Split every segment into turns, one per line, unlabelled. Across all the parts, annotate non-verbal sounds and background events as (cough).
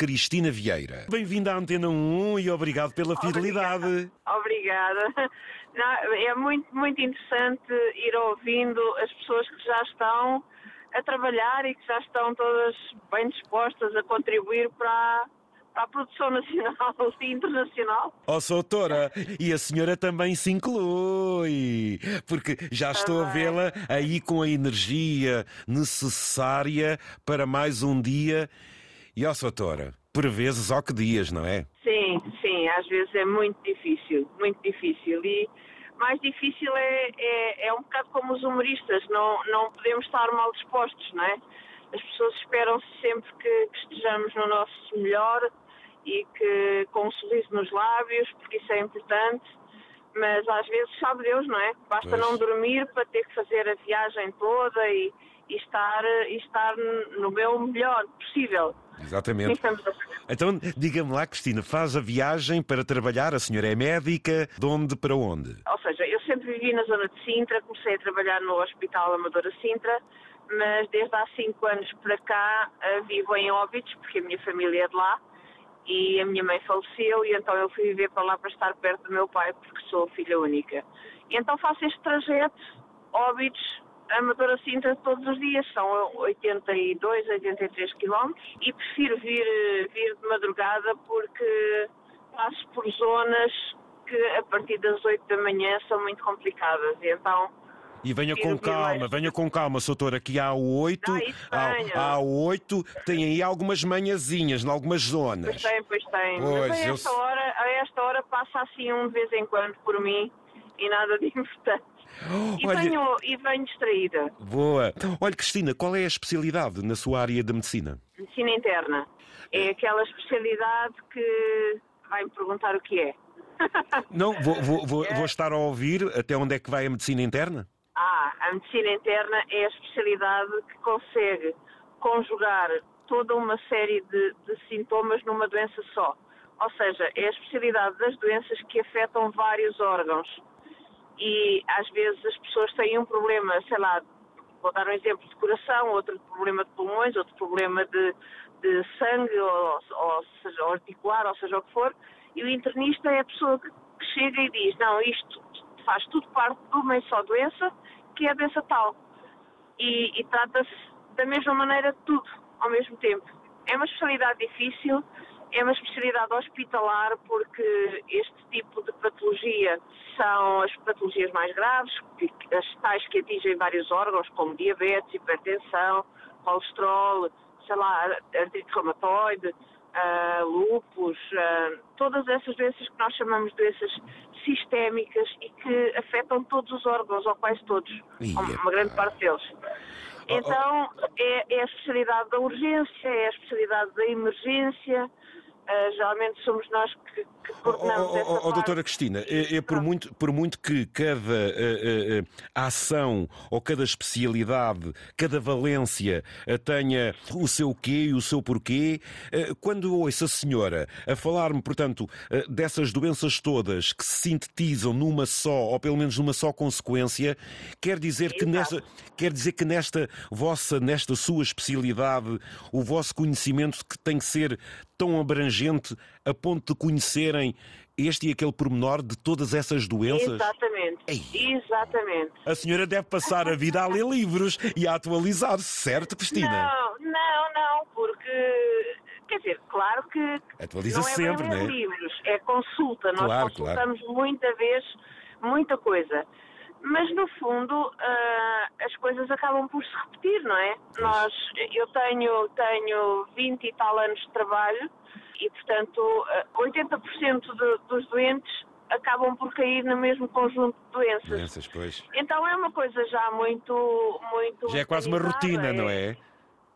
Cristina Vieira. Bem-vinda à Antena 1 e obrigado pela fidelidade.
Obrigada. Não, é muito, muito interessante ir ouvindo as pessoas que já estão a trabalhar e que já estão todas bem dispostas a contribuir para, para a produção nacional e internacional.
Oh, doutora, e a senhora também se inclui, porque já estou a vê-la aí com a energia necessária para mais um dia. E, ó, doutora, por vezes, ó que dias, não é?
Sim, sim, às vezes é muito difícil, muito difícil. E mais difícil é, é, é um bocado como os humoristas, não, não podemos estar mal dispostos, não é? As pessoas esperam sempre que, que estejamos no nosso melhor e que com um sorriso nos lábios, porque isso é importante, mas às vezes sabe Deus, não é? Basta pois. não dormir para ter que fazer a viagem toda e, e estar, e estar no meu melhor possível.
Exatamente. Então, diga-me lá, Cristina, faz a viagem para trabalhar, a senhora é médica, de onde para onde?
Ou seja, eu sempre vivi na zona de Sintra, comecei a trabalhar no Hospital Amadora Sintra, mas desde há cinco anos para cá eh, vivo em Óbidos, porque a minha família é de lá, e a minha mãe faleceu, e então eu fui viver para lá para estar perto do meu pai, porque sou filha única. E então faço este trajeto, Óbidos, Amadora Sintra todos os dias, são 82, 83 quilómetros e prefiro vir, vir de madrugada porque passo por zonas que a partir das 8 da manhã são muito complicadas e então
e venha com calma, venha com calma, doutor. Aqui há oito. Há, há oito, tem aí algumas manhãzinhas, em algumas zonas.
Pois tem, pois tem. Pois, Mas a esta, eu... hora, a esta hora passa assim um de vez em quando por mim e nada de (laughs) importante. E, (gasps) Olha... venho, e venho distraída.
Boa. Olha, Cristina, qual é a especialidade na sua área de medicina?
Medicina interna. É aquela especialidade que vai-me perguntar o que é. (laughs)
Não, vou, vou, vou, vou, estar a ouvir até onde é que vai a medicina interna?
Ah, a medicina interna é a especialidade que consegue conjugar toda uma série de, de sintomas numa doença só. Ou seja, é a especialidade das doenças que afetam vários órgãos e às vezes as pessoas têm um problema, sei lá, vou dar um exemplo de coração, outro problema de pulmões, outro problema de, de sangue, ou, ou seja, articular, ou seja o que for, e o internista é a pessoa que, que chega e diz, não, isto faz tudo parte de uma só doença, que é a doença tal. E, e trata-se da mesma maneira de tudo, ao mesmo tempo. É uma especialidade difícil, é uma especialidade hospitalar porque este tipo de patologia são as patologias mais graves, as tais que atingem vários órgãos, como diabetes, hipertensão, colesterol, sei lá, artrite reumatoide, uh, lúpus, uh, todas essas doenças que nós chamamos de doenças sistémicas e que afetam todos os órgãos, ou quase todos, uma grande parte deles. Então, é, é a especialidade da urgência, é a especialidade da emergência, Uh, geralmente somos nós que, que coordenamos oh, essa oh,
oh, Doutora Cristina, é, é por, muito, por muito que cada uh, uh, ação ou cada especialidade, cada valência tenha o seu quê e o seu porquê, quando ouço a senhora a falar-me, portanto, dessas doenças todas que se sintetizam numa só, ou pelo menos numa só consequência, quer dizer que nesta, quer dizer que nesta vossa, nesta sua especialidade, o vosso conhecimento que tem que ser tão abrangente a ponto de conhecerem este e aquele pormenor de todas essas doenças?
Exatamente. Ei. Exatamente.
A senhora deve passar a vida a ler livros e a atualizar-se, certo, Cristina?
Não, não, não, porque quer dizer, claro que
atualiza
não
é sempre,
não
é?
livros, é consulta. Nós
claro,
consultamos
claro.
muita vez muita coisa. Mas no fundo uh, as coisas acabam por se repetir, não é? Nós, eu tenho, tenho 20 e tal anos de trabalho e, portanto, uh, 80% de, dos doentes acabam por cair no mesmo conjunto de doenças.
Doenças, pois.
Então é uma coisa já muito, muito.
Já é quase uma rotina, é? não é?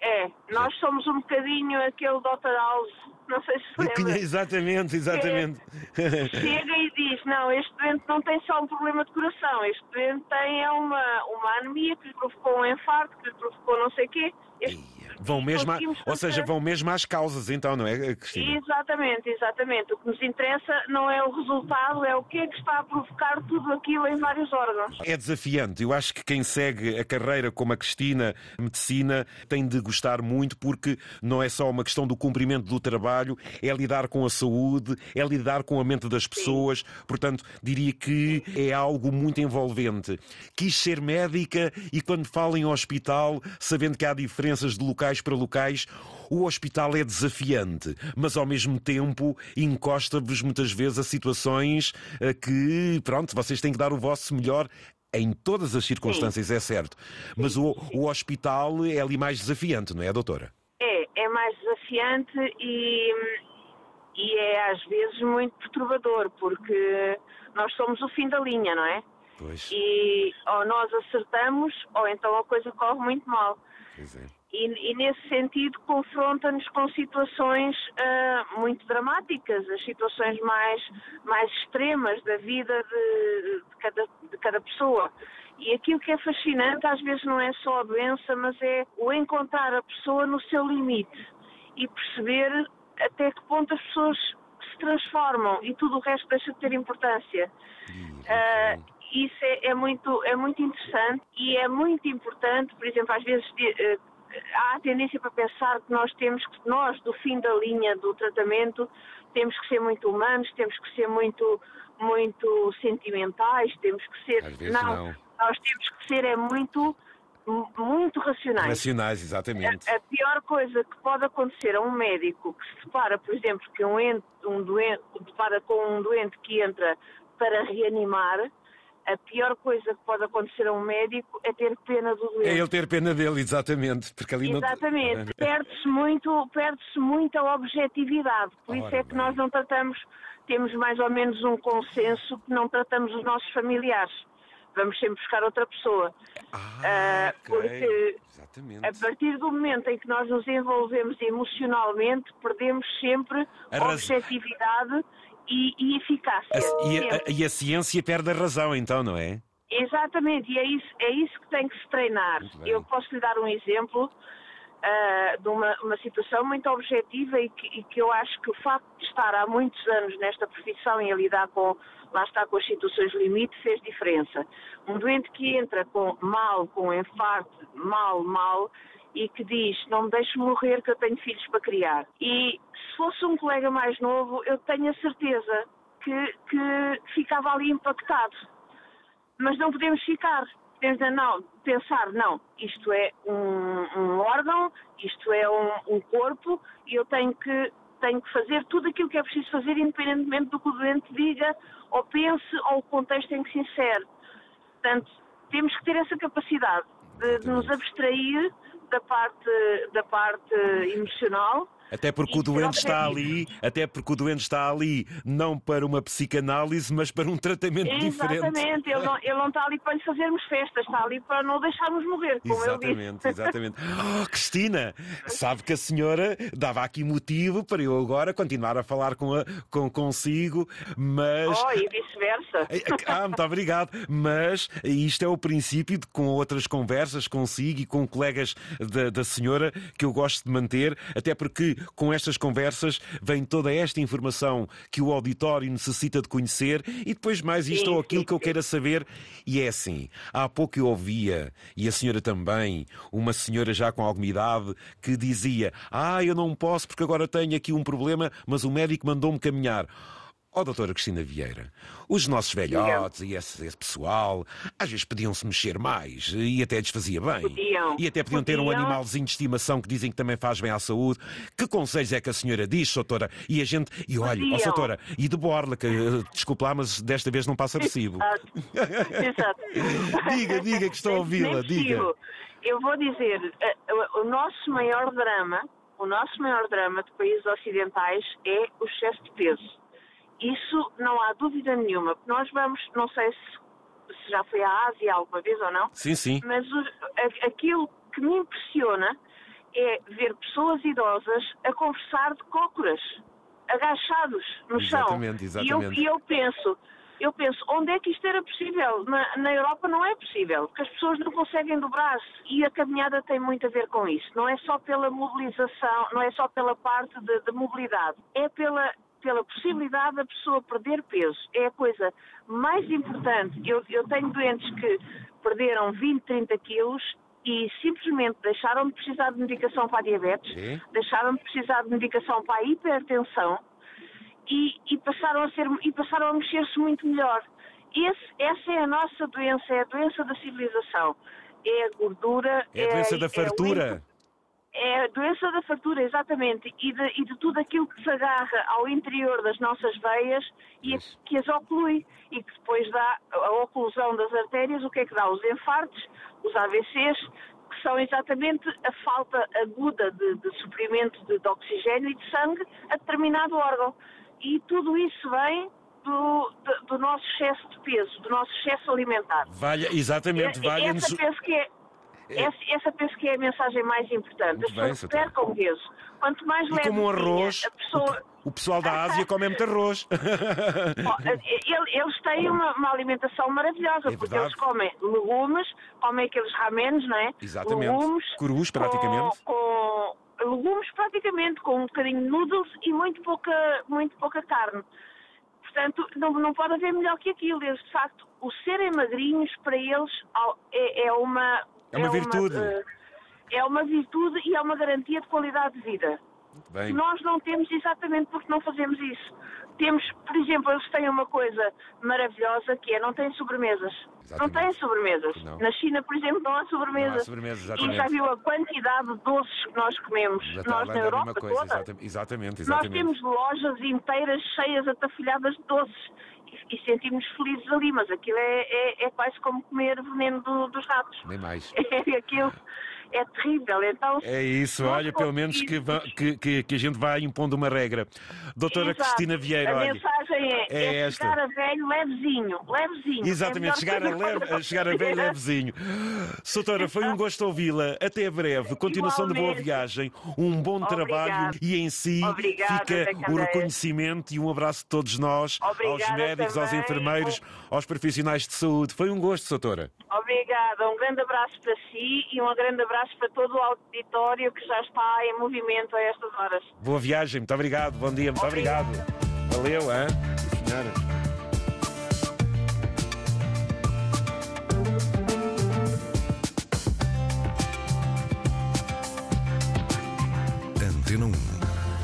É, nós somos um bocadinho aquele Dr. House, não sei se lembra.
Exatamente, exatamente.
É, chega e diz, não, este doente não tem só um problema de coração, este doente tem uma, uma anemia que lhe provocou um infarto, que lhe provocou não sei o quê. Este
Vão mesmo, a, ou seja, vão mesmo às causas, então, não é, Cristina?
Exatamente, exatamente. O que nos interessa não é o resultado, é o que é que está a provocar tudo aquilo em vários órgãos.
É desafiante. Eu acho que quem segue a carreira como a Cristina, medicina, tem de gostar muito, porque não é só uma questão do cumprimento do trabalho, é lidar com a saúde, é lidar com a mente das pessoas. Sim. Portanto, diria que é algo muito envolvente. Quis ser médica e quando fala em hospital, sabendo que há diferenças de locais para locais, o hospital é desafiante, mas ao mesmo tempo encosta-vos muitas vezes a situações eh, que, pronto, vocês têm que dar o vosso melhor em todas as circunstâncias, Sim. é certo. Mas o, o hospital é ali mais desafiante, não é, doutora?
É, é mais desafiante e, e é às vezes muito perturbador, porque nós somos o fim da linha, não é?
Pois.
E ou nós acertamos ou então a coisa corre muito mal.
Pois é.
E, e, nesse sentido confronta-nos com situações uh, muito dramáticas, as situações mais, mais extremas da vida de, de, cada, de cada pessoa. E aquilo que é fascinante às vezes não é só a doença, mas é o encontrar a pessoa no seu limite e perceber até que ponto as pessoas se transformam e tudo o resto deixa de ter importância. Uh, isso é, é, muito, é muito interessante e é muito importante, por exemplo, às vezes uh, há a tendência para pensar que nós temos que, nós, do fim da linha do tratamento, temos que ser muito humanos, temos que ser muito, muito sentimentais, temos que ser.
Não, não,
nós temos que ser é muito, muito racionais.
Racionais, exatamente.
A, a, pior coisa que pode acontecer a um médico que se depara, por exemplo, que um, ente, um doente, depara com um doente que entra para reanimar, a pior coisa que pode acontecer a um médico é ter pena do doente.
É ele ter pena dele, exatamente. Porque ali
exatamente. Não... Perde-se muito, perde-se muito a objetividade. Por Ora, isso é que bem. nós não tratamos, temos mais ou menos um consenso que não tratamos os nossos familiares. Vamos sempre buscar outra pessoa.
Ah, uh, porque exatamente.
a partir do momento em que nós nos envolvemos emocionalmente, perdemos sempre a objetividade e, e eficácia.
A, e, a, e, a, ciência perde a razão, então, não é?
Exatamente, e é isso, é isso que tem que se treinar. Eu posso lhe dar um exemplo uh, de uma, uma situação muito objetiva e que, e que, eu acho que o facto de estar há muitos anos nesta profissão e a lidar com, lá está, com as situações limite, fez diferença. Um doente que entra com mal, com infarto, mal, mal, e que diz: Não me deixe morrer, que eu tenho filhos para criar. E se fosse um colega mais novo, eu tenho a certeza que, que ficava ali impactado. Mas não podemos ficar. Podemos não, pensar: não, isto é um, um órgão, isto é um, um corpo, e eu tenho que tenho que fazer tudo aquilo que é preciso fazer, independentemente do que o doente diga, ou pense, ou o contexto em que se insere. Portanto, temos que ter essa capacidade de, de nos abstrair da parte, da parte emocional
até porque o doente está ali, até porque o doente está ali não para uma psicanálise, mas para um tratamento
Exatamente.
diferente.
Exatamente, ele não, ele não está ali para lhe fazermos festas, está ali para não deixarmos morrer, como
exatamente,
eu
disse. (laughs) Exatamente, Oh, Cristina, sabe que a senhora dava aqui motivo para eu agora continuar a falar com a, com, consigo, mas...
Oh, e vice-versa. (laughs)
Ah, muito obrigado. Mas isto é o princípio de, com outras conversas consigo e com colegas da, da senhora que eu gosto de manter, até porque com estas conversas vem toda esta informação que o auditório necessita de conhecer e depois mais isto sim, ou aquilo sim, que eu queira saber. E é assim, há pouco eu ouvia, e a senhora também, uma senhora já com alguma idade, que dizia: Ah, eu não posso porque agora tenho aqui um problema, mas o médico mandou-me caminhar. Ó, oh, doutora Cristina Vieira, os nossos velhotes e esse, esse, pessoal às vezes podiam-se mexer mais e até desfazia bem.
Podiam.
E até podiam,
podiam.
ter um animalzinho de estimação que dizem que também faz bem à saúde. Que conselhos é que a senhora diz, doutora? E a gente. E olha, ó, oh, doutora, e de borla, que desculpe lá, mas desta vez não passa recibo.
Exato. (laughs)
diga, diga que estou a ouvi-la, diga.
Eu vou dizer, eh, o nosso maior drama, o nosso maior drama de países ocidentais é o excesso de peso isso não há dúvida nenhuma. Nós vamos, não sei se, se já foi à Ásia alguma vez ou não,
sim, sim.
mas o, a, aquilo que me impressiona é ver pessoas idosas a conversar de cócoras, agachados no
exatamente, chão. Exatamente.
E eu, e eu penso, eu penso, onde é que isto era possível? Na, na Europa não é possível, porque as pessoas não conseguem dobrar-se e a caminhada tem muito a ver com isso. Não é só pela mobilização, não é só pela parte de, mobilidade, é pela, pela possibilidade da pessoa perder peso. É a coisa mais importante. Eu, eu tenho doentes que perderam 20, 30 quilos e simplesmente deixaram de precisar de medicação para a diabetes, Sim. deixaram de precisar de medicação para a hipertensão e, e passaram a ser e passaram a mexer-se muito melhor. Esse, essa é a nossa doença, é a doença da civilização. É a gordura.
É a doença é, da fartura.
É, é a doença da fartura, exatamente, e de, e de, tudo aquilo que se agarra ao interior das nossas veias e a, que as oclui e que depois dá a oclusão das artérias, o que é que dá? Os infartos, os AVCs, que são exatamente a falta aguda de, de suprimento de, de oxigênio e de sangue a determinado órgão. E tudo isso vem do, do, do, nosso excesso de peso, do nosso excesso alimentar.
Valha, exatamente, valha
essa penso que é. Essa, essa penso que é a mensagem mais importante. As pessoas percam peso. Quanto mais leve
como um arroz, a pessoa... O pessoal da Ásia come muito arroz. (laughs)
eles têm uma, uma alimentação maravilhosa, é porque eles comem legumes, comem aqueles ramenes, não é?
Exatamente. Legumes. Crus, praticamente.
Com, com legumes, praticamente, com um bocadinho de noodles e muito pouca, muito pouca carne. Portanto, não, não pode haver melhor que aquilo. Eles, de facto, o serem magrinhos, para eles, é, é uma...
É uma é virtude. Uma, uh,
é uma virtude e é uma garantia de qualidade de vida.
Bem.
Nós não temos exatamente porque não fazemos isso. Temos, por exemplo, eles têm uma coisa maravilhosa que é não têm sobremesas. Exatamente. Não têm sobremesas. Não. Na China, por exemplo, não há sobremesas. Não há
sobremesas exatamente.
E já viu a quantidade de doces que nós comemos. Nós na Europa
coisa.
toda.
Exatamente, exatamente,
exatamente. Nós temos lojas inteiras cheias, atafolhadas de doces. E, e sentimos felizes ali, mas aquilo é, é, é quase como comer veneno do, dos ratos.
Nem mais. (laughs)
É aquilo é terrível. Então,
é isso, olha, pelo menos que, que, que, a gente vai impondo uma regra. Doutora Exato. Cristina Vieira,
a
olha,
mensagem é, é, é
esta.
chegar a velho levezinho, levezinho.
Exatamente,
é
chegar, a leve, chegar a velho levezinho. Soutora, foi um gosto ouvi-la. Até breve. Continuação Igualmente. de boa viagem, um bom Obrigado. trabalho e em si
Obrigado,
fica o reconhecimento e um abraço de todos nós,
Obrigada
aos médicos,
também.
aos enfermeiros, aos profissionais de saúde. Foi um gosto, Soutora.
Obrigada, um grande abraço para si e um grande abraço para todo o auditório que já está em movimento a estas horas.
Boa viagem, muito obrigado, bom dia, muito obrigado. obrigado. Valeu, hein? Senhora.